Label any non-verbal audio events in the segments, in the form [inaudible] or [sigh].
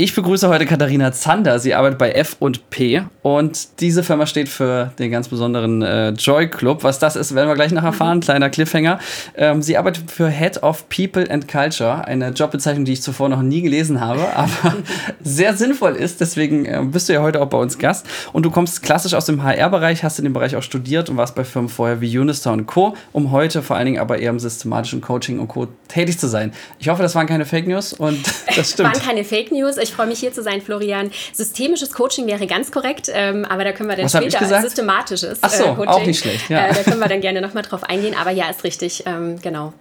Ich begrüße heute Katharina Zander. Sie arbeitet bei F&P und diese Firma steht für den ganz besonderen äh, Joy Club. Was das ist, werden wir gleich noch erfahren. Kleiner Cliffhanger. Ähm, sie arbeitet für Head of People and Culture, eine Jobbezeichnung, die ich zuvor noch nie gelesen habe, [laughs] aber sehr sinnvoll ist. Deswegen äh, bist du ja heute auch bei uns Gast. Und du kommst klassisch aus dem HR-Bereich, hast in dem Bereich auch studiert und warst bei Firmen vorher wie Unistar und Co., um heute vor allen Dingen aber eher im systematischen Coaching und Co. tätig zu sein. Ich hoffe, das waren keine Fake News und [laughs] das stimmt. waren keine Fake News. Ich freue mich hier zu sein, Florian. Systemisches Coaching wäre ganz korrekt, ähm, aber da können wir dann Was später systematisches Ach so, äh, Coaching. auch nicht schlecht. Ja. Äh, da können wir dann gerne nochmal drauf eingehen. Aber ja, ist richtig, ähm, genau.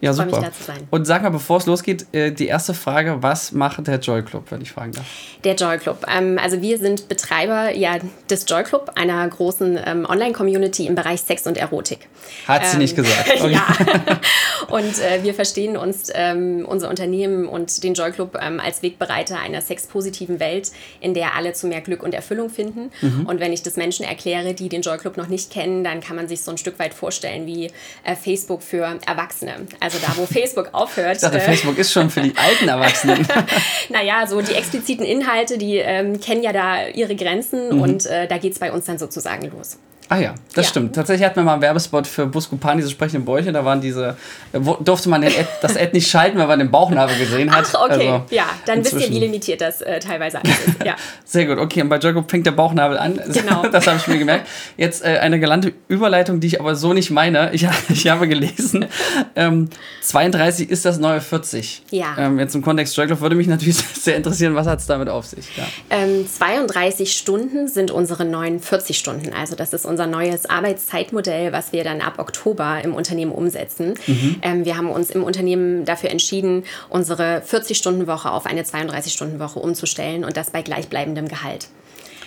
Ja, super. Mich, da zu sein. Und sag mal, bevor es losgeht, äh, die erste Frage: Was macht der Joy Club, wenn ich fragen darf? Der Joy Club. Ähm, also, wir sind Betreiber ja, des Joy Club, einer großen ähm, Online-Community im Bereich Sex und Erotik. Hat ähm, sie nicht gesagt. [laughs] Okay. ja. [laughs] Und äh, wir verstehen uns, ähm, unser Unternehmen und den Joy Club ähm, als Wegbereiter einer sexpositiven Welt, in der alle zu mehr Glück und Erfüllung finden. Mhm. Und wenn ich das Menschen erkläre, die den Joy Club noch nicht kennen, dann kann man sich so ein Stück weit vorstellen wie äh, Facebook für Erwachsene. Also da, wo Facebook aufhört. Ich dachte, äh, Facebook ist schon für die alten Erwachsenen. [laughs] naja, so die expliziten Inhalte, die ähm, kennen ja da ihre Grenzen mhm. und äh, da geht es bei uns dann sozusagen los. Ah ja, das ja. stimmt. Tatsächlich hatten wir mal einen Werbespot für Buscopan, diese sprechenden Bäuche. Da waren diese, durfte man Ad, das Ad nicht schalten, weil man den Bauchnabel gesehen hat. Ach, okay. Also ja, dann wisst ihr, wie limitiert das äh, teilweise alles ist. Ja. [laughs] Sehr gut. Okay, und bei Jacob fängt der Bauchnabel an. [laughs] Genau. das habe ich mir gemerkt. Jetzt äh, eine galante Überleitung, die ich aber so nicht meine. Ich, [laughs] ich habe gelesen, ähm, 32 ist das neue 40. Ja. Ähm, jetzt im Kontext Jacob würde mich natürlich sehr interessieren, was hat es damit auf sich? Ja. Ähm, 32 Stunden sind unsere neuen 40 Stunden. Also das ist unser unser neues Arbeitszeitmodell, was wir dann ab Oktober im Unternehmen umsetzen. Mhm. Ähm, wir haben uns im Unternehmen dafür entschieden, unsere 40-Stunden-Woche auf eine 32-Stunden-Woche umzustellen und das bei gleichbleibendem Gehalt.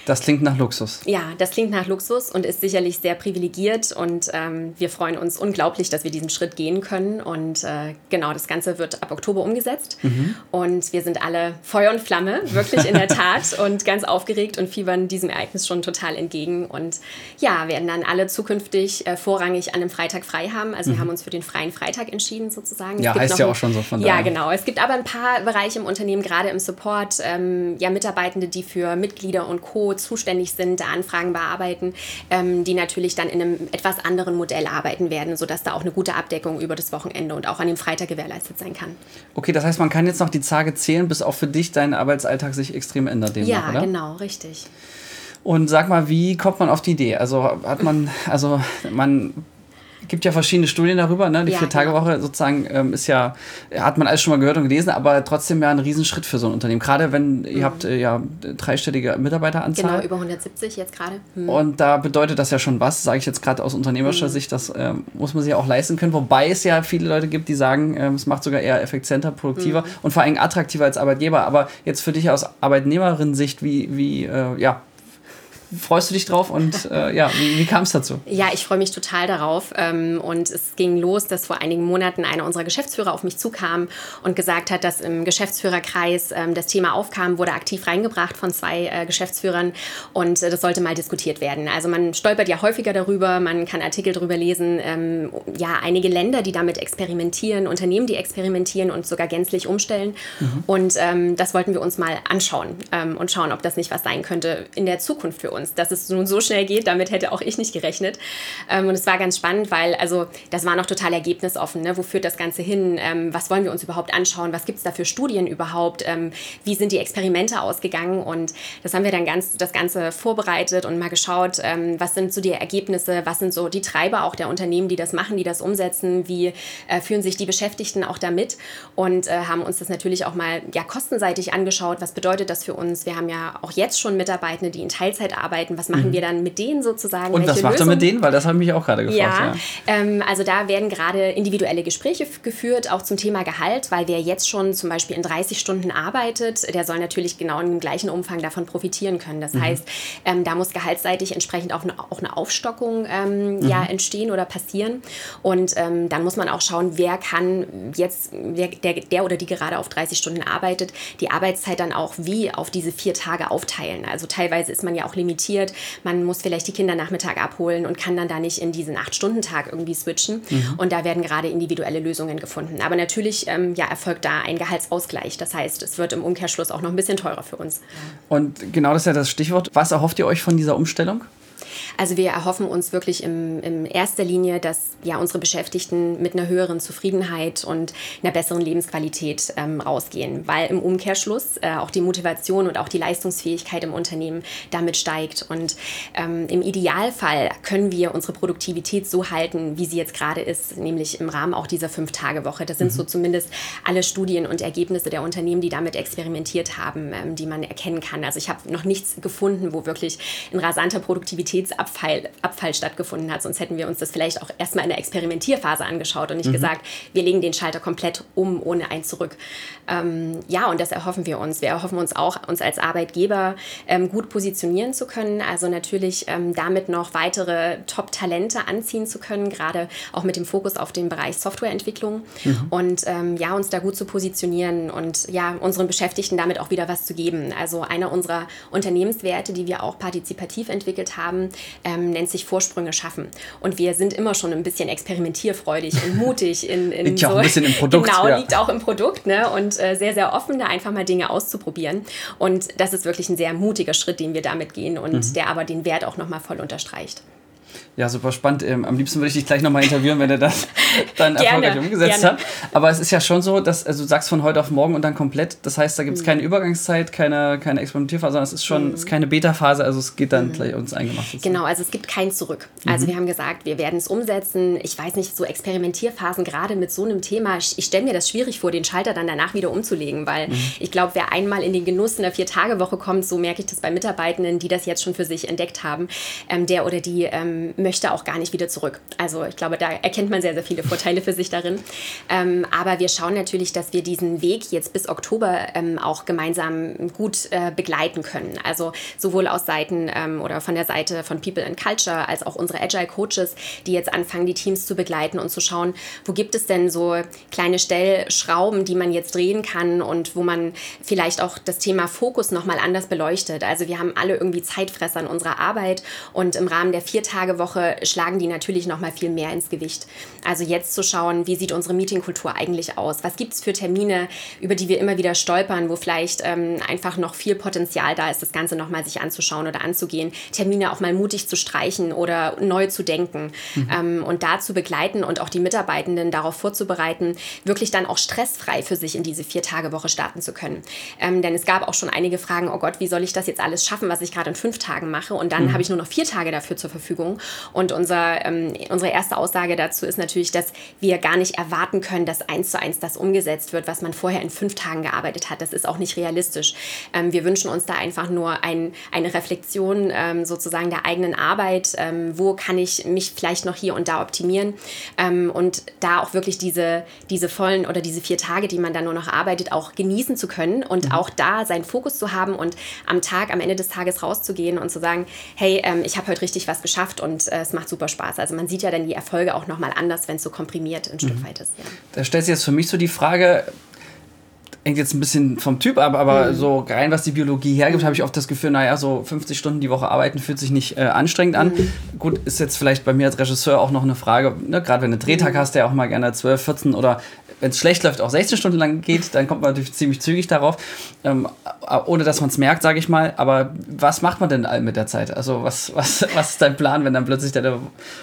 Das klingt nach Luxus. Ja, das klingt nach Luxus und ist sicherlich sehr privilegiert und ähm, wir freuen uns unglaublich, dass wir diesen Schritt gehen können. Und äh, genau, das Ganze wird ab Oktober umgesetzt mhm. und wir sind alle Feuer und Flamme, wirklich in der [laughs] Tat und ganz aufgeregt und fiebern diesem Ereignis schon total entgegen. Und ja, werden dann alle zukünftig äh, vorrangig an einem Freitag frei haben. Also mhm. wir haben uns für den freien Freitag entschieden sozusagen. Ja, heißt ja auch schon so von daher. Ja, genau. Es gibt aber ein paar Bereiche im Unternehmen, gerade im Support, ähm, ja, Mitarbeitende, die für Mitglieder und Co zuständig sind, da Anfragen bearbeiten, ähm, die natürlich dann in einem etwas anderen Modell arbeiten werden, sodass da auch eine gute Abdeckung über das Wochenende und auch an dem Freitag gewährleistet sein kann. Okay, das heißt, man kann jetzt noch die Tage zählen, bis auch für dich dein Arbeitsalltag sich extrem ändert. Demnach, ja, oder? genau, richtig. Und sag mal, wie kommt man auf die Idee? Also hat man, also man gibt ja verschiedene Studien darüber. Ne? Die ja, Vier-Tage-Woche genau. sozusagen ähm, ist ja, hat man alles schon mal gehört und gelesen, aber trotzdem ja ein Riesenschritt für so ein Unternehmen. Gerade wenn mhm. ihr habt äh, ja dreistellige Mitarbeiteranzahl. Genau, über 170 jetzt gerade. Mhm. Und da bedeutet das ja schon was, sage ich jetzt gerade aus unternehmerischer mhm. Sicht, das äh, muss man sich ja auch leisten können. Wobei es ja viele Leute gibt, die sagen, äh, es macht sogar eher effizienter, produktiver mhm. und vor allem attraktiver als Arbeitgeber. Aber jetzt für dich aus Arbeitnehmerin-Sicht, wie, wie äh, ja, freust du dich drauf und äh, ja, wie, wie kam es dazu? Ja, ich freue mich total darauf ähm, und es ging los, dass vor einigen Monaten einer unserer Geschäftsführer auf mich zukam und gesagt hat, dass im Geschäftsführerkreis ähm, das Thema aufkam, wurde aktiv reingebracht von zwei äh, Geschäftsführern und äh, das sollte mal diskutiert werden. Also man stolpert ja häufiger darüber, man kann Artikel darüber lesen, ähm, ja, einige Länder, die damit experimentieren, Unternehmen, die experimentieren und sogar gänzlich umstellen mhm. und das wollten wir uns mal anschauen und schauen, ob das nicht was sein könnte in der Zukunft für uns uns. Dass es nun so schnell geht, damit hätte auch ich nicht gerechnet. Ähm, und es war ganz spannend, weil also das war noch total ergebnisoffen. Ne? Wo führt das Ganze hin? Ähm, was wollen wir uns überhaupt anschauen? Was gibt es da für Studien überhaupt? Ähm, wie sind die Experimente ausgegangen? Und das haben wir dann ganz das Ganze vorbereitet und mal geschaut, ähm, was sind so die Ergebnisse, was sind so die Treiber auch der Unternehmen, die das machen, die das umsetzen, wie äh, führen sich die Beschäftigten auch damit und äh, haben uns das natürlich auch mal ja, kostenseitig angeschaut. Was bedeutet das für uns? Wir haben ja auch jetzt schon Mitarbeitende, die in Teilzeit arbeiten arbeiten. Was machen mhm. wir dann mit denen sozusagen? Und was macht ihr mit denen? Weil das habe ich mich auch gerade gefragt. Ja, ja. Ähm, also da werden gerade individuelle Gespräche geführt, auch zum Thema Gehalt, weil wer jetzt schon zum Beispiel in 30 Stunden arbeitet, der soll natürlich genau in dem gleichen Umfang davon profitieren können. Das mhm. heißt, ähm, da muss gehaltsseitig entsprechend auch eine, auch eine Aufstockung ähm, mhm. ja, entstehen oder passieren. Und ähm, dann muss man auch schauen, wer kann jetzt, wer, der, der oder die gerade auf 30 Stunden arbeitet, die Arbeitszeit dann auch wie auf diese vier Tage aufteilen. Also teilweise ist man ja auch limitiert limitiert. Man muss vielleicht die Kinder Nachmittag abholen und kann dann da nicht in diesen Acht-Stunden-Tag irgendwie switchen. Mhm. Und da werden gerade individuelle Lösungen gefunden. Aber natürlich ähm, ja, erfolgt da ein Gehaltsausgleich. Das heißt, es wird im Umkehrschluss auch noch ein bisschen teurer für uns. Und genau das ist ja das Stichwort. Was erhofft ihr euch von dieser Umstellung? Also wir erhoffen uns wirklich im, in erster Linie, dass ja unsere Beschäftigten mit einer höheren Zufriedenheit und einer besseren Lebensqualität ähm, rausgehen, weil im Umkehrschluss äh, auch die Motivation und auch die Leistungsfähigkeit im Unternehmen damit steigt. Und ähm, im Idealfall können wir unsere Produktivität so halten, wie sie jetzt gerade ist, nämlich im Rahmen auch dieser Fünf-Tage-Woche. Das sind mhm. so zumindest alle Studien und Ergebnisse der Unternehmen, die damit experimentiert haben, ähm, die man erkennen kann. Also ich habe noch nichts gefunden, wo wirklich ein rasanter Produktivitätsabfall Abfall, Abfall stattgefunden hat. Sonst hätten wir uns das vielleicht auch erstmal in der Experimentierphase angeschaut und nicht mhm. gesagt, wir legen den Schalter komplett um, ohne ein zurück. Ähm, ja, und das erhoffen wir uns. Wir erhoffen uns auch, uns als Arbeitgeber ähm, gut positionieren zu können. Also natürlich ähm, damit noch weitere Top-Talente anziehen zu können, gerade auch mit dem Fokus auf den Bereich Softwareentwicklung. Mhm. Und ähm, ja, uns da gut zu positionieren und ja, unseren Beschäftigten damit auch wieder was zu geben. Also einer unserer Unternehmenswerte, die wir auch partizipativ entwickelt haben, ähm, nennt sich Vorsprünge schaffen. Und wir sind immer schon ein bisschen experimentierfreudig und mutig in, [laughs] in liegt ja auch ein bisschen im Produkt. Genau, ja. liegt auch im Produkt ne? und äh, sehr, sehr offen, da einfach mal Dinge auszuprobieren. Und das ist wirklich ein sehr mutiger Schritt, den wir damit gehen und mhm. der aber den Wert auch nochmal voll unterstreicht. Ja, super spannend. Ähm, am liebsten würde ich dich gleich nochmal interviewen, wenn du das [laughs] dann erfolgreich umgesetzt hast. Aber es ist ja schon so, dass also du sagst von heute auf morgen und dann komplett. Das heißt, da gibt es mhm. keine Übergangszeit, keine, keine Experimentierphase, sondern es ist schon mhm. es ist keine Beta-Phase, also es geht dann mhm. gleich uns eingemacht. Genau, also es gibt kein Zurück. Also mhm. wir haben gesagt, wir werden es umsetzen. Ich weiß nicht, so Experimentierphasen gerade mit so einem Thema, ich, stelle mir das schwierig vor, den Schalter dann danach wieder umzulegen, weil mhm. ich glaube, wer einmal in den Genuss einer Vier-Tage-Woche kommt, so merke ich das bei Mitarbeitenden, die das jetzt schon für sich entdeckt haben, ähm, der oder die ähm, möchte auch gar nicht wieder zurück. Also ich glaube, da erkennt man sehr, sehr viele Vorteile für sich darin. Ähm, aber wir schauen natürlich, dass wir diesen Weg jetzt bis Oktober ähm, auch gemeinsam gut äh, begleiten können. Also sowohl aus Seiten ähm, oder von der Seite von People and Culture als auch unsere Agile Coaches, die jetzt anfangen, die Teams zu begleiten und zu schauen, wo gibt es denn so kleine Stellschrauben, die man jetzt drehen kann und wo man vielleicht auch das Thema Fokus nochmal anders beleuchtet. Also wir haben alle irgendwie Zeitfresser in unserer Arbeit und im Rahmen der Vier-Tage-Woche schlagen die natürlich noch mal viel mehr ins Gewicht. Also jetzt zu schauen, wie sieht unsere Meetingkultur eigentlich aus? Was gibt es für Termine, über die wir immer wieder stolpern, wo vielleicht ähm, einfach noch viel Potenzial da ist, das Ganze noch mal sich anzuschauen oder anzugehen, Termine auch mal mutig zu streichen oder neu zu denken mhm. ähm, und da zu begleiten und auch die Mitarbeitenden darauf vorzubereiten, wirklich dann auch stressfrei für sich in diese Vier-Tage-Woche starten zu können. Ähm, denn es gab auch schon einige Fragen, oh Gott, wie soll ich das jetzt alles schaffen, was ich gerade in fünf Tagen mache? Und dann mhm. habe ich nur noch vier Tage dafür zur Verfügung. Und unser, ähm, unsere erste Aussage dazu ist natürlich, dass wir gar nicht erwarten können, dass eins zu eins das umgesetzt wird, was man vorher in fünf Tagen gearbeitet hat. Das ist auch nicht realistisch. Ähm, wir wünschen uns da einfach nur ein, eine Reflexion ähm, sozusagen der eigenen Arbeit. Ähm, wo kann ich mich vielleicht noch hier und da optimieren? Ähm, und da auch wirklich diese, diese vollen oder diese vier Tage, die man dann nur noch arbeitet, auch genießen zu können und mhm. auch da seinen Fokus zu haben und am Tag, am Ende des Tages rauszugehen und zu sagen, hey, ähm, ich habe heute richtig was geschafft und äh, es macht super Spaß. Also man sieht ja dann die Erfolge auch nochmal anders, wenn es so komprimiert ein Stück mhm. weit ist. Ja. Da stellt sich jetzt für mich so die Frage, hängt jetzt ein bisschen vom Typ ab, aber mhm. so rein, was die Biologie hergibt, habe ich oft das Gefühl, naja, so 50 Stunden die Woche arbeiten fühlt sich nicht äh, anstrengend an. Mhm. Gut, ist jetzt vielleicht bei mir als Regisseur auch noch eine Frage, ne, gerade wenn du einen Drehtag mhm. hast, der auch mal gerne 12, 14 oder wenn es schlecht läuft, auch 16 Stunden lang geht, dann kommt man natürlich ziemlich zügig darauf, ähm, ohne dass man es merkt, sage ich mal. Aber was macht man denn mit der Zeit? Also was, was, [laughs] was ist dein Plan, wenn dann plötzlich der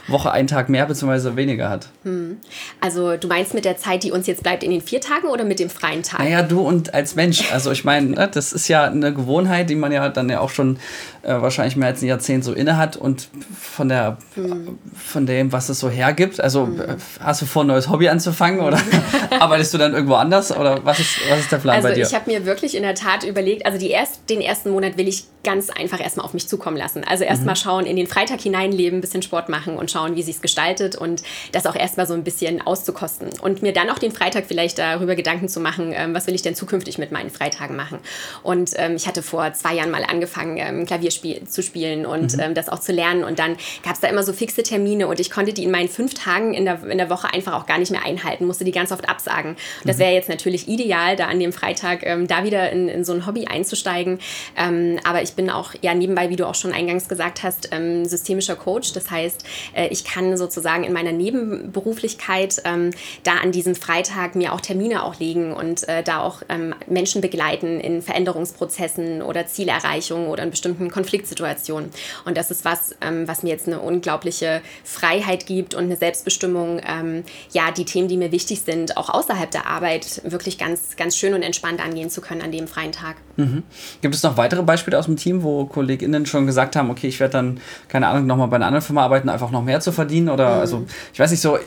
Woche einen Tag mehr bzw. weniger hat? Hm. Also du meinst mit der Zeit, die uns jetzt bleibt in den vier Tagen oder mit dem freien Tag? Naja, du und als Mensch. Also ich meine, ne, das ist ja eine Gewohnheit, die man ja dann ja auch schon äh, wahrscheinlich mehr als ein Jahrzehnt so inne hat und von der hm. von dem, was es so hergibt. Also hm. hast du vor, ein neues Hobby anzufangen oder [laughs] arbeitest du dann irgendwo anders oder was ist, was ist der Plan also bei dir? Ich habe mir wirklich in der Tat überlegt, also die erst, den ersten Monat will ich ganz einfach erstmal auf mich zukommen lassen. Also erstmal mhm. schauen, in den Freitag hineinleben, ein bisschen Sport machen und schauen, wie sich gestaltet und das auch erstmal so ein bisschen auszukosten. Und mir dann auch den Freitag vielleicht darüber Gedanken zu machen, ähm, was will ich denn zukünftig mit meinen Freitagen machen. Und ähm, ich hatte vor zwei Jahren mal angefangen, ähm, Klavier spiel zu spielen und mhm. ähm, das auch zu lernen. Und dann gab es da immer so fixe Termine und ich konnte die in meinen fünf Tagen in der, in der Woche einfach auch gar nicht mehr einhalten, musste die ganz oft absagen. Und das mhm. wäre jetzt natürlich ideal, da an dem Freitag ähm, da wieder in, in so ein Hobby einzusteigen. Ähm, aber ich bin auch ja nebenbei, wie du auch schon eingangs gesagt hast, ähm, systemischer Coach. Das heißt, äh, ich kann sozusagen in meiner Nebenberuflichkeit ähm, da an diesem Freitag mir auch Termine auch legen und äh, da auch ähm, Menschen begleiten in Veränderungsprozessen oder Zielerreichung oder in bestimmten Konfliktsituationen. Und das ist was, ähm, was mir jetzt eine unglaubliche Freiheit gibt und eine Selbstbestimmung, ähm, ja, die Themen, die mir wichtig sind, auch außerhalb der Arbeit wirklich ganz, ganz schön und entspannt angehen zu können an dem freien Tag. Mhm. Gibt es noch weitere Beispiele aus dem Team, wo KollegInnen schon gesagt haben, okay, ich werde dann, keine Ahnung, nochmal bei einer anderen Firma arbeiten, einfach noch mehr zu verdienen? Oder, mhm. also, ich weiß nicht so,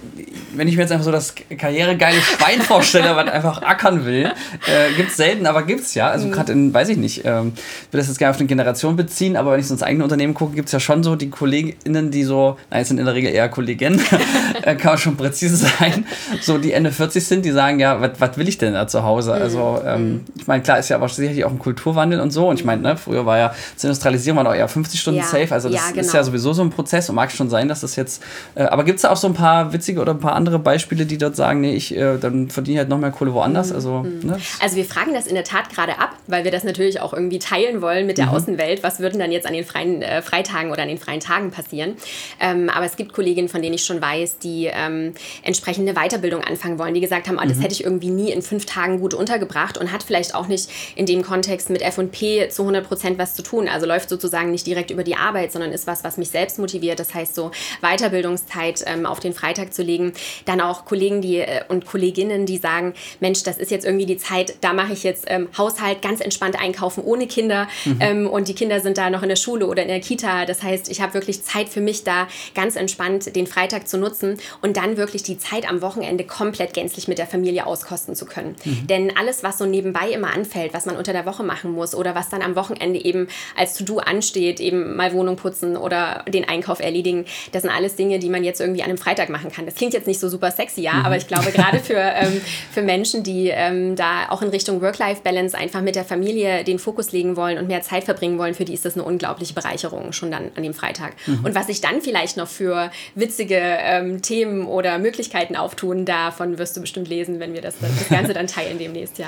wenn ich mir jetzt einfach so das karrieregeile Schwein vorstelle, was einfach ackern will, äh, gibt es selten, aber gibt es ja. Also, mhm. gerade in, weiß ich nicht, ähm, will das jetzt gerne auf eine Generation beziehen, aber wenn ich so ins eigene Unternehmen gucke, gibt es ja schon so die KollegInnen, die so, nein, es sind in der Regel eher Kolleginnen, [laughs] äh, kann man schon präzise sein, so die Ende 40 sind, die sagen, ja, was will ich denn da zu Hause? Mhm. Also, ähm, mhm. ich meine, klar ist ja aber sicherlich auch ein Kulturwandel und so. Und ich meine, ne, früher war ja zur Industrialisierung war noch eher 50 Stunden ja. safe. Also das ja, genau. ist ja sowieso so ein Prozess und mag schon sein, dass das jetzt. Äh, aber gibt es da auch so ein paar witzige oder ein paar andere Beispiele, die dort sagen, nee, ich äh, dann verdiene ich halt noch mehr Kohle woanders? Mhm. Also, mhm. ne? also wir fragen das in der Tat gerade ab, weil wir das natürlich auch irgendwie teilen wollen mit der mhm. Außenwelt. Was würden dann jetzt an den freien äh, Freitagen oder an den freien Tagen passieren? Ähm, aber es gibt Kolleginnen, von denen ich schon weiß, die ähm, entsprechende Weiterbildung anfangen wollen, die gesagt haben, oh, das mhm. hätte ich irgendwie nie in fünf Tagen gut untergebracht und hat vielleicht auch nicht in dem Kontext mit F&P zu 100 Prozent was zu tun. Also läuft sozusagen nicht direkt über die Arbeit, sondern ist was, was mich selbst motiviert. Das heißt, so Weiterbildungszeit ähm, auf den Freitag zu legen. Dann auch Kollegen die, äh, und Kolleginnen, die sagen, Mensch, das ist jetzt irgendwie die Zeit, da mache ich jetzt ähm, Haushalt ganz entspannt einkaufen ohne Kinder mhm. ähm, und die Kinder sind da noch in der Schule oder in der Kita. Das heißt, ich habe wirklich Zeit für mich da ganz entspannt den Freitag zu nutzen und dann wirklich die Zeit am Wochenende komplett gänzlich mit der Familie auskosten zu können. Mhm. Denn alles, was so nebenbei immer anfällt, was man unter der Woche machen muss oder was dann am Wochenende eben als To-Do ansteht, eben mal Wohnung putzen oder den Einkauf erledigen, das sind alles Dinge, die man jetzt irgendwie an einem Freitag machen kann. Das klingt jetzt nicht so super sexy, ja, mhm. aber ich glaube gerade für, [laughs] ähm, für Menschen, die ähm, da auch in Richtung Work-Life-Balance einfach mit der Familie den Fokus legen wollen und mehr Zeit verbringen wollen, für die ist das eine unglaubliche Bereicherung schon dann an dem Freitag. Mhm. Und was sich dann vielleicht noch für witzige ähm, Themen oder Möglichkeiten auftun, davon wirst du bestimmt lesen, wenn wir das, das Ganze dann teilen demnächst, ja.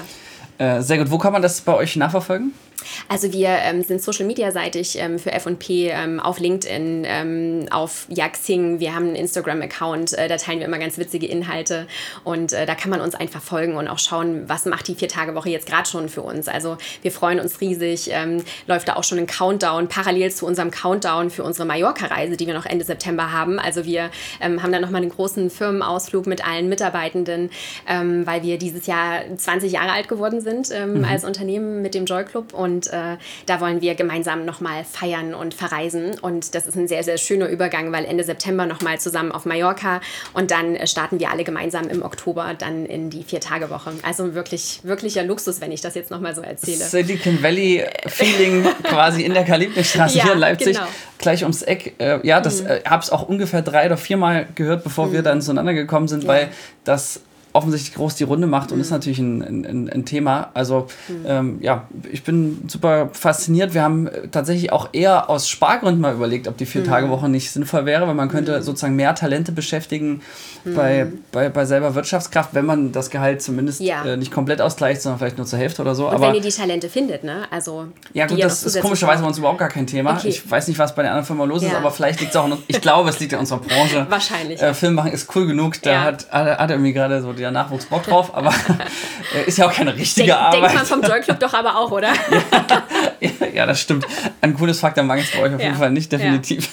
Äh, sehr gut. Wo kann man das bei euch nachverfolgen? Also wir ähm, sind Social Media seitig ähm, für F&P ähm, auf LinkedIn, ähm, auf Yaxing. Wir haben einen Instagram-Account, äh, da teilen wir immer ganz witzige Inhalte und äh, da kann man uns einfach folgen und auch schauen, was macht die Vier-Tage-Woche jetzt gerade schon für uns. Also wir freuen uns riesig. Ähm, läuft da auch schon ein Countdown parallel zu unserem Countdown für unsere Mallorca-Reise, die wir noch Ende September haben. Also wir ähm, haben da nochmal einen großen Firmenausflug mit allen Mitarbeitenden, weil wir dieses Jahr 20 Jahre alt geworden sind mhm. als Unternehmen mit dem Joy Club und und äh, da wollen wir gemeinsam nochmal feiern und verreisen. Und das ist ein sehr, sehr schöner Übergang, weil Ende September nochmal zusammen auf Mallorca und dann äh, starten wir alle gemeinsam im Oktober dann in die Vier-Tage-Woche. Also wirklich, wirklicher Luxus, wenn ich das jetzt nochmal so erzähle. Silicon Valley-Feeling [laughs] quasi in der Kalibnerstraße ja, hier in Leipzig. Genau. Gleich ums Eck. Äh, ja, das mhm. äh, habe es auch ungefähr drei oder viermal gehört, bevor mhm. wir dann zueinander gekommen sind, ja. weil das offensichtlich groß die Runde macht und mhm. ist natürlich ein, ein, ein Thema. Also mhm. ähm, ja, ich bin super fasziniert. Wir haben tatsächlich auch eher aus Spargründen mal überlegt, ob die Vier-Tage-Woche mhm. nicht sinnvoll wäre, weil man könnte mhm. sozusagen mehr Talente beschäftigen bei, mhm. bei, bei selber Wirtschaftskraft, wenn man das Gehalt zumindest ja. äh, nicht komplett ausgleicht, sondern vielleicht nur zur Hälfte oder so. Und Aber, wenn ihr die Talente findet, ne? Also ja gut, das ist komischerweise bei uns überhaupt gar kein Thema. Okay. Ich weiß nicht, was bei der anderen Firma los ja. ist, aber vielleicht liegt es auch, noch, ich glaube, es liegt in unserer Branche. [laughs] Wahrscheinlich. Äh, Film machen ist cool genug, da ja. hat, hat, hat irgendwie gerade so der Nachwuchs Bock drauf, aber [laughs] äh, ist ja auch keine richtige Denk, Arbeit. Denkt man vom Joy Club doch aber auch, oder? [laughs] ja, ja, das stimmt. Ein cooles Faktor mag es bei euch auf jeden Fall nicht, definitiv.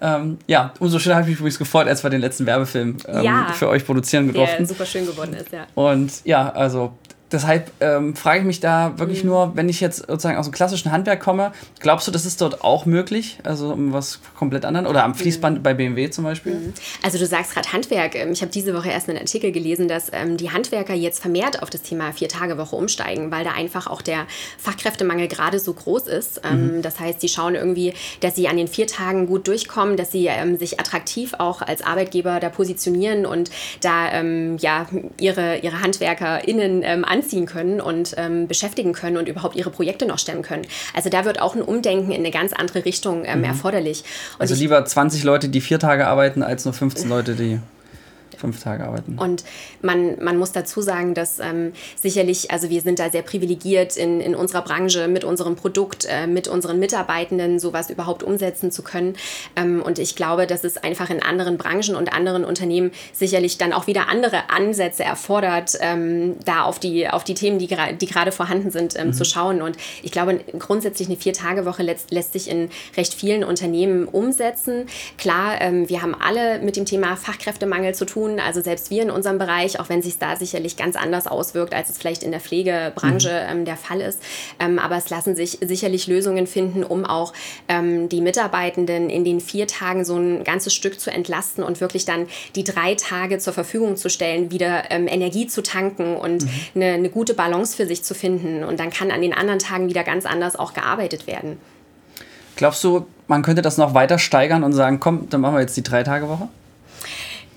Ja, ähm, ja umso schöner habe ich mich übrigens gefreut, als wir den letzten Werbefilm ähm, für euch produzieren durften. Der super schön geworden ist, ja. Und ja, also deshalb ähm, frage ich mich da wirklich mhm. nur, wenn ich jetzt sozusagen aus dem klassischen Handwerk komme, glaubst du, das ist dort auch möglich? Also was komplett anderen? Oder am Fließband mhm. bei BMW zum Beispiel? Mhm. Also du sagst gerade Handwerk. Ähm, ich habe diese Woche erst einen Artikel gelesen, dass ähm, die Handwerker jetzt vermehrt auf das Thema Vier-Tage-Woche umsteigen, weil da einfach auch der Fachkräftemangel gerade so groß ist. Ähm, mhm. Das heißt, sie schauen irgendwie, dass sie an den vier Tagen gut durchkommen, dass sie ähm, sich attraktiv auch als Arbeitgeber da positionieren und da ähm, ja ihre, ihre HandwerkerInnen ähm, anziehen können und ähm, beschäftigen können und überhaupt ihre Projekte noch stemmen können. Also da wird auch ein Umdenken in eine ganz andere Richtung ähm, mhm. erforderlich. Und also lieber 20 Leute, die vier Tage arbeiten, als nur 15 Leute, die Fünf Tage arbeiten. Und man, man muss dazu sagen, dass ähm, sicherlich, also wir sind da sehr privilegiert in, in unserer Branche mit unserem Produkt, äh, mit unseren Mitarbeitenden sowas überhaupt umsetzen zu können. Ähm, und ich glaube, dass es einfach in anderen Branchen und anderen Unternehmen sicherlich dann auch wieder andere Ansätze erfordert, ähm, da auf die, auf die Themen, die, die gerade vorhanden sind, ähm, mhm. zu schauen. Und ich glaube, grundsätzlich eine Vier-Tage-Woche lässt, lässt sich in recht vielen Unternehmen umsetzen. Klar, ähm, wir haben alle mit dem Thema Fachkräftemangel zu tun tun. Also selbst wir in unserem Bereich, auch wenn sich da sicherlich ganz anders auswirkt, als es vielleicht in der Pflegebranche mhm. ähm, der Fall ist. Ähm, aber es lassen sich sicherlich Lösungen finden, um auch ähm, die Mitarbeitenden in den vier Tagen so ein ganzes Stück zu entlasten und wirklich dann die drei Tage zur Verfügung zu stellen, wieder ähm, Energie zu tanken und mhm. eine, eine gute Balance für sich zu finden. Und dann kann an den anderen Tagen wieder ganz anders auch gearbeitet werden. Glaubst du, man könnte das noch weiter steigern und sagen, komm, dann machen wir jetzt die Drei-Tage-Woche?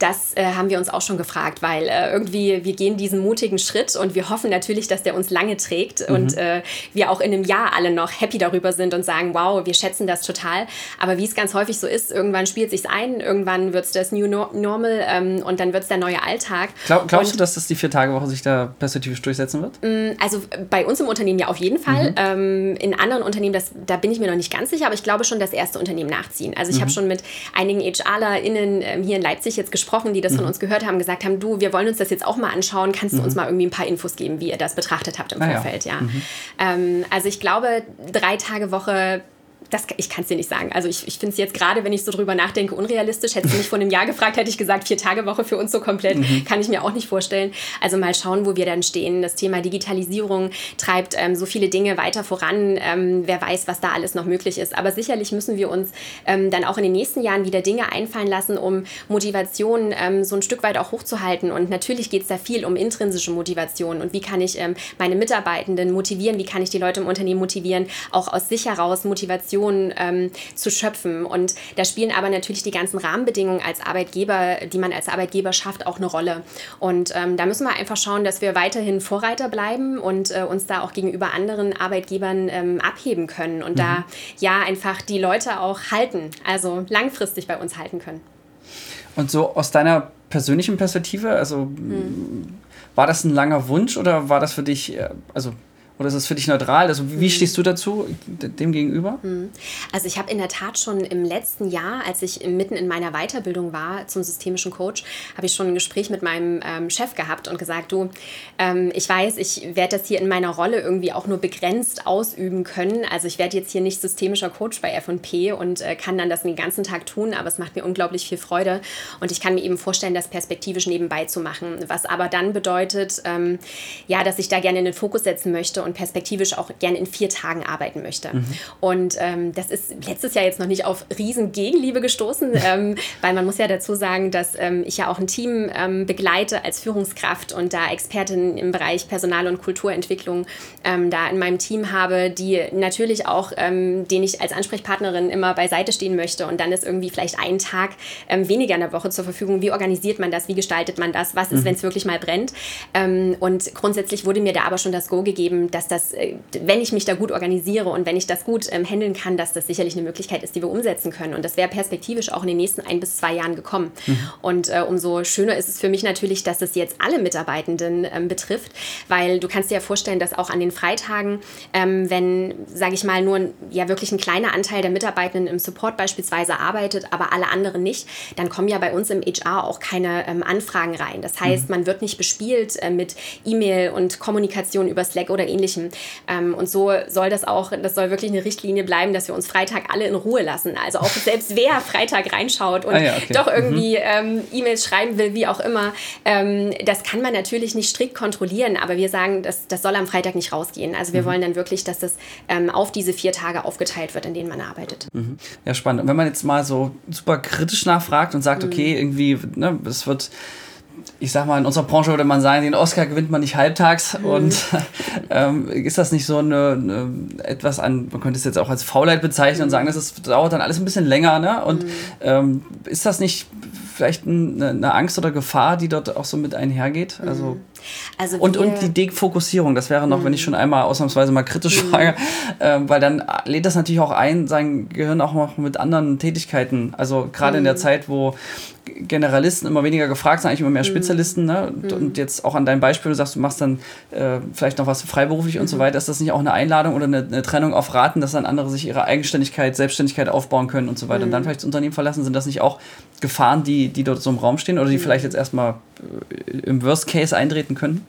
Das äh, haben wir uns auch schon gefragt, weil äh, irgendwie wir gehen diesen mutigen Schritt und wir hoffen natürlich, dass der uns lange trägt mhm. und äh, wir auch in einem Jahr alle noch happy darüber sind und sagen, wow, wir schätzen das total. Aber wie es ganz häufig so ist, irgendwann spielt sich ein, irgendwann wird es das New Normal ähm, und dann wird es der neue Alltag. Glaub, glaubst und, du, dass das die Vier-Tage-Woche sich da perspektivisch durchsetzen wird? Mm, also bei uns im Unternehmen ja auf jeden Fall. Mhm. Ähm, in anderen Unternehmen, das, da bin ich mir noch nicht ganz sicher, aber ich glaube schon, dass erste Unternehmen nachziehen. Also ich mhm. habe schon mit einigen HRlerInnen ähm, hier in Leipzig jetzt gesprochen, gesprochen, die das mhm. von uns gehört haben, gesagt haben, du, wir wollen uns das jetzt auch mal anschauen, kannst du mhm. uns mal irgendwie ein paar Infos geben, wie ihr das betrachtet habt im ah, Vorfeld, ja. ja. Mhm. Ähm, also ich glaube, drei Tage Woche das, ich kann es dir nicht sagen. Also ich, ich finde es jetzt gerade, wenn ich so drüber nachdenke, unrealistisch. Hätte du mich vor einem Jahr gefragt, hätte ich gesagt, vier Tage Woche für uns so komplett, mhm. kann ich mir auch nicht vorstellen. Also mal schauen, wo wir dann stehen. Das Thema Digitalisierung treibt ähm, so viele Dinge weiter voran. Ähm, wer weiß, was da alles noch möglich ist. Aber sicherlich müssen wir uns ähm, dann auch in den nächsten Jahren wieder Dinge einfallen lassen, um Motivation ähm, so ein Stück weit auch hochzuhalten. Und natürlich geht es da viel um intrinsische Motivation. Und wie kann ich ähm, meine Mitarbeitenden motivieren? Wie kann ich die Leute im Unternehmen motivieren? Auch aus sich heraus Motivation Motivation ähm, zu schöpfen. Und da spielen aber natürlich die ganzen Rahmenbedingungen als Arbeitgeber, die man als Arbeitgeber schafft, auch eine Rolle. Und ähm, da müssen wir einfach schauen, dass wir weiterhin Vorreiter bleiben und äh, uns da auch gegenüber anderen Arbeitgebern ähm, abheben können und mhm. da ja einfach die Leute auch halten, also langfristig bei uns halten können. Und so aus deiner persönlichen Perspektive, also mhm. war das ein langer Wunsch oder war das für dich, äh, also oder ist es für dich neutral? Also wie mhm. stehst du dazu, dem gegenüber? Mhm. Also ich habe in der Tat schon im letzten Jahr, als ich mitten in meiner Weiterbildung war zum systemischen Coach, habe ich schon ein Gespräch mit meinem ähm, Chef gehabt und gesagt, du, ähm, ich weiß, ich werde das hier in meiner Rolle irgendwie auch nur begrenzt ausüben können. Also ich werde jetzt hier nicht systemischer Coach bei F&P und äh, kann dann das den ganzen Tag tun, aber es macht mir unglaublich viel Freude und ich kann mir eben vorstellen, das perspektivisch nebenbei zu machen. Was aber dann bedeutet, ähm, ja, dass ich da gerne in den Fokus setzen möchte und und perspektivisch auch gerne in vier Tagen arbeiten möchte. Mhm. Und ähm, das ist letztes Jahr jetzt noch nicht auf riesen Gegenliebe gestoßen, [laughs] ähm, weil man muss ja dazu sagen, dass ähm, ich ja auch ein Team ähm, begleite als Führungskraft und da Expertin im Bereich Personal- und Kulturentwicklung ähm, da in meinem Team habe, die natürlich auch, ähm, den ich als Ansprechpartnerin immer beiseite stehen möchte. Und dann ist irgendwie vielleicht ein Tag weniger in der Woche zur Verfügung. Wie organisiert man das? Wie gestaltet man das? Was ist, mhm. wenn es wirklich mal brennt? und grundsätzlich wurde mir da aber schon das Go gegeben, dass das, äh, wenn ich mich da gut organisiere und wenn ich das gut ähm, handeln kann, dass das sicherlich eine Möglichkeit ist, die wir umsetzen können. Und das wäre perspektivisch auch in den nächsten ein bis zwei Jahren gekommen. Mhm. Und äh, umso schöner ist es für mich natürlich, dass es jetzt alle Mitarbeitenden ähm, betrifft, weil du kannst dir ja vorstellen, dass auch an den Freitagen, ähm, wenn, sage ich mal, nur ja wirklich ein kleiner Anteil der Mitarbeitenden im Support beispielsweise arbeitet, aber alle anderen nicht, dann kommen ja bei uns im HR auch keine ähm, Anfragen rein. Das heißt, mhm. man wird nicht bespielt äh, mit E-Mail und Kommunikation über Slack oder ähnlichem ähnlichem. Ähm, und so soll das auch, das soll wirklich eine Richtlinie bleiben, dass wir uns Freitag alle in Ruhe lassen. Also auch [laughs] selbst wer Freitag reinschaut und ah ja, okay. doch irgendwie mhm. ähm, E-Mails schreiben will, wie auch immer, ähm, das kann man natürlich nicht strikt kontrollieren, aber wir sagen, das, das soll am Freitag nicht rausgehen. Also wir mhm. wollen dann wirklich, dass das ähm, auf diese vier Tage aufgeteilt wird, in denen man arbeitet. Mhm. Ja, spannend. Und wenn man jetzt mal so super kritisch nachfragt und sagt, mhm. okay, irgendwie, ne, es wird ich sag mal, in unserer Branche würde man sagen, den Oscar gewinnt man nicht halbtags. Mhm. Und [laughs] ähm, ist das nicht so eine, eine, etwas an, man könnte es jetzt auch als Faulheit bezeichnen mhm. und sagen, das ist, dauert dann alles ein bisschen länger. Ne? Und mhm. ähm, ist das nicht vielleicht eine, eine, Angst oder Gefahr, die dort auch so mit einhergeht? Also, mhm. also und, und die Defokussierung, das wäre noch, wenn ich mhm. schon einmal ausnahmsweise mal kritisch mhm. frage, äh, weil dann lädt das natürlich auch ein, sein Gehirn auch noch mit anderen Tätigkeiten. Also gerade in der Zeit, wo Generalisten immer weniger gefragt sind, eigentlich immer mehr mhm. Spezialisten. Ne? Und, mhm. und, jetzt auch an deinem Beispiel, du sagst, du machst dann äh, vielleicht noch was freiberuflich mhm. und so mhm. weiter. Ist das nicht auch eine Einladung oder eine, eine, Trennung auf Raten, dass dann andere sich ihre Eigenständigkeit, Selbstständigkeit aufbauen können und so weiter und dann mhm. vielleicht das Unternehmen verlassen? Sind das nicht auch Gefahren, die, die dort so im Raum stehen oder die mhm. vielleicht jetzt erstmal äh, im Worst Case eintreten können?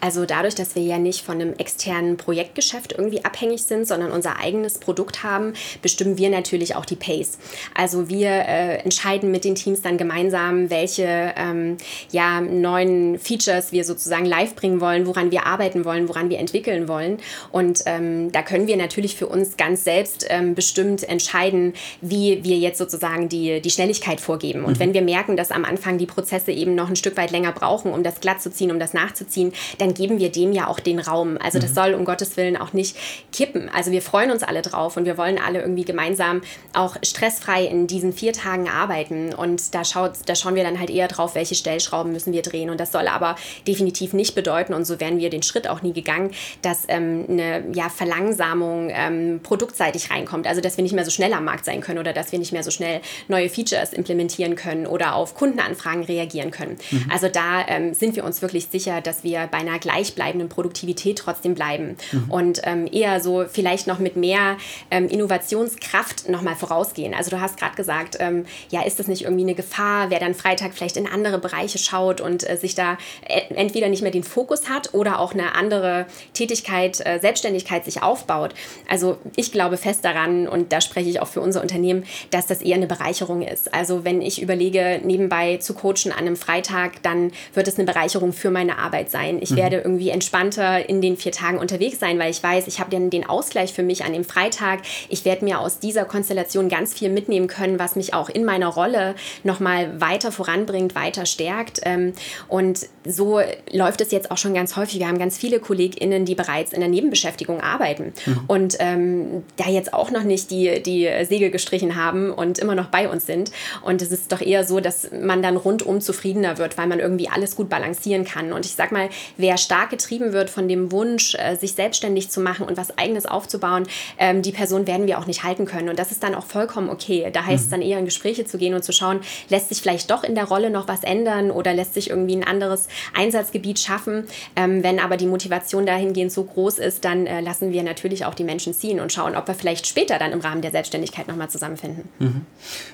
Also dadurch, dass wir ja nicht von einem externen Projektgeschäft irgendwie abhängig sind, sondern unser eigenes Produkt haben, bestimmen wir natürlich auch die Pace. Also wir äh, entscheiden mit den Teams dann gemeinsam, welche ähm, ja, neuen Features wir sozusagen live bringen wollen, woran wir arbeiten wollen, woran wir entwickeln wollen. Und ähm, da können wir natürlich für uns ganz selbst ähm, bestimmt entscheiden, wie wir jetzt sozusagen die, die Schnelligkeit vorgeben. Und mhm. wenn wir merken, dass am Anfang die Prozesse eben noch ein Stück weit länger brauchen, um das glatt zu ziehen, um das nachzuziehen, dann geben wir dem ja auch den Raum. Also das mhm. soll um Gottes Willen auch nicht kippen. Also wir freuen uns alle drauf und wir wollen alle irgendwie gemeinsam auch stressfrei in diesen vier Tagen arbeiten. Und da, schaut, da schauen wir dann halt eher drauf, welche Stellschrauben müssen wir drehen. Und das soll aber definitiv nicht bedeuten, und so wären wir den Schritt auch nie gegangen, dass ähm, eine ja, Verlangsamung ähm, produktseitig reinkommt. Also dass wir nicht mehr so schnell am Markt sein können oder dass wir nicht mehr so schnell neue Features implementieren können oder auf Kundenanfragen reagieren können. Mhm. Also da ähm, sind wir uns wirklich sicher, dass wir bei einer gleichbleibenden Produktivität trotzdem bleiben. Mhm. Und ähm, eher so vielleicht noch mit mehr ähm, Innovationskraft nochmal vorausgehen. Also du hast gerade gesagt, ähm, ja, ist das nicht irgendwie eine Gefahr, wer dann Freitag vielleicht in andere Bereiche schaut und äh, sich da e-, entweder nicht mehr den Fokus hat oder auch eine andere Tätigkeit, äh, Selbstständigkeit sich aufbaut. Also ich glaube fest daran und da spreche ich auch für unser Unternehmen, dass das eher eine Bereicherung ist. Also wenn ich überlege, nebenbei zu coachen an einem Freitag, dann wird es eine Bereicherung für meine Arbeit sein. Ich mhm. werde irgendwie entspannter in den vier Tagen unterwegs sein, weil ich weiß, ich habe dann den Ausgleich für mich an dem Freitag. Ich werde mir aus dieser Konstellation ganz viel mitnehmen können, was mich auch in meiner Rolle nochmal weiter voranbringt, weiter stärkt. Ähm, und so läuft es jetzt auch schon ganz häufig. Wir haben ganz viele KollegInnen, die bereits in der Nebenbeschäftigung arbeiten mhm. und ähm, da jetzt auch noch nicht die, die Segel gestrichen haben und immer noch bei uns sind. Und es ist doch eher so, dass man dann rundum zufriedener wird, weil man irgendwie alles gut balancieren kann. Und ich sag mal, wer stark getrieben wird von dem Wunsch, äh, sich selbstständig zu machen und was Eigenes aufzubauen, ähm, die Person werden wir auch nicht halten können. Und das ist dann auch vollkommen okay. Da heißt mhm. es dann eher in Gespräche zu gehen und zu schauen, lässt sich vielleicht doch in der Rolle noch was ändern oder lässt sich irgendwie ein anderes Einsatzgebiet schaffen. Ähm, wenn aber die Motivation dahingehend so groß ist, dann äh, lassen wir natürlich auch die Menschen ziehen und schauen, ob wir vielleicht später dann im Rahmen der Selbstständigkeit nochmal zusammenfinden. Mhm.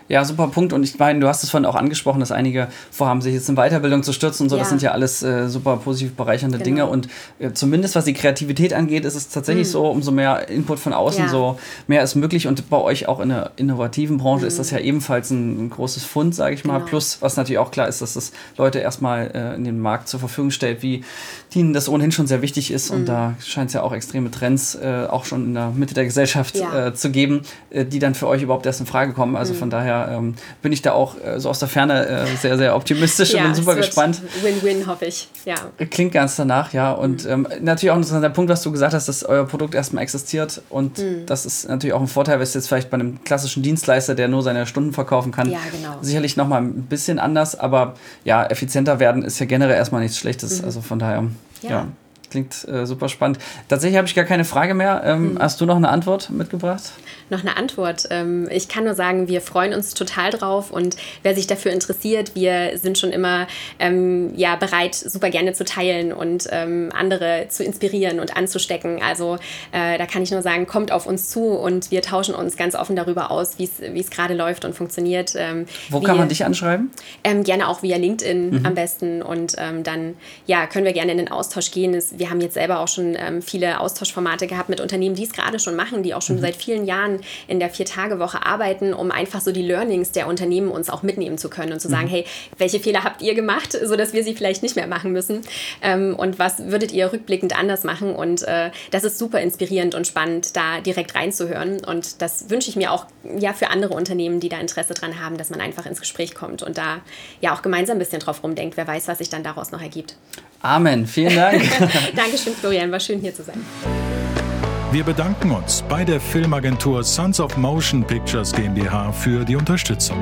Ja, super Punkt. Und ich meine, du hast es vorhin auch angesprochen, dass einige vorhaben, sich jetzt in Weiterbildung zu stürzen und so. Ja. Das sind ja alles äh, super positiv bereichernde genau. Dinge. Und äh, zumindest was die Kreativität angeht, ist es tatsächlich mhm. so, umso mehr Input von außen, ja. so mehr ist möglich. Und bei euch auch in der innovativen Branche mhm. ist das ja ebenfalls ein, ein großes Fund, sage ich mal. Genau. Plus, was natürlich auch klar ist, dass das Leute erstmal äh, in den Markt zur Verfügung stellt, wie denen das ohnehin schon sehr wichtig ist. Mhm. Und da scheint es ja auch extreme Trends äh, auch schon in der Mitte der Gesellschaft ja. äh, zu geben, äh, die dann für euch überhaupt erst in Frage kommen. Also mhm. von daher ähm, bin ich da auch äh, so aus der Ferne äh, sehr, sehr optimistisch ja, und bin super gespannt. Win-win, hoffe ich. Ja. Klingt ganz danach, ja. Und mhm. ähm, natürlich auch ein interessanter Punkt, was du gesagt hast, dass euer Produkt erstmal existiert. Und mhm. das ist natürlich auch ein Vorteil, was jetzt vielleicht bei einem klassischen Dienstleister, der nur seine Stunden verkaufen kann, ja, genau. sicherlich nochmal ein bisschen anders. Aber ja, effizienter werden ist ja generell erstmal nichts Schlechtes. Mhm. Also von daher, ja. Klingt äh, super spannend. Tatsächlich habe ich gar keine Frage mehr. Ähm, hm. Hast du noch eine Antwort mitgebracht? Noch eine Antwort. Ähm, ich kann nur sagen, wir freuen uns total drauf und wer sich dafür interessiert, wir sind schon immer ähm, ja, bereit, super gerne zu teilen und ähm, andere zu inspirieren und anzustecken. Also äh, da kann ich nur sagen, kommt auf uns zu und wir tauschen uns ganz offen darüber aus, wie es gerade läuft und funktioniert. Ähm, Wo kann man dich anschreiben? Ähm, gerne auch via LinkedIn mhm. am besten und dann ja, können wir gerne in den Austausch gehen. Es, wir haben jetzt selber auch schon ähm, viele Austauschformate gehabt mit Unternehmen, die es gerade schon machen, die auch schon mhm. seit vielen Jahren in der Vier-Tage-Woche arbeiten, um einfach so die Learnings der Unternehmen uns auch mitnehmen zu können und zu sagen, mhm. hey, welche Fehler habt ihr gemacht, [laughs] sodass wir sie vielleicht nicht mehr machen müssen ähm, und was würdet ihr rückblickend anders machen und äh, das ist super inspirierend und spannend, da direkt reinzuhören und das wünsche ich mir auch ja für andere Unternehmen, die da Interesse dran haben, dass man einfach ins Gespräch kommt und da ja auch gemeinsam ein bisschen drauf rumdenkt, wer weiß, was sich dann daraus noch ergibt. Amen. Vielen Dank. [laughs] [laughs] Dankeschön, Florian. War schön hier zu sein. Wir bedanken uns bei der Filmagentur Sons of Motion Pictures GmbH für die Unterstützung.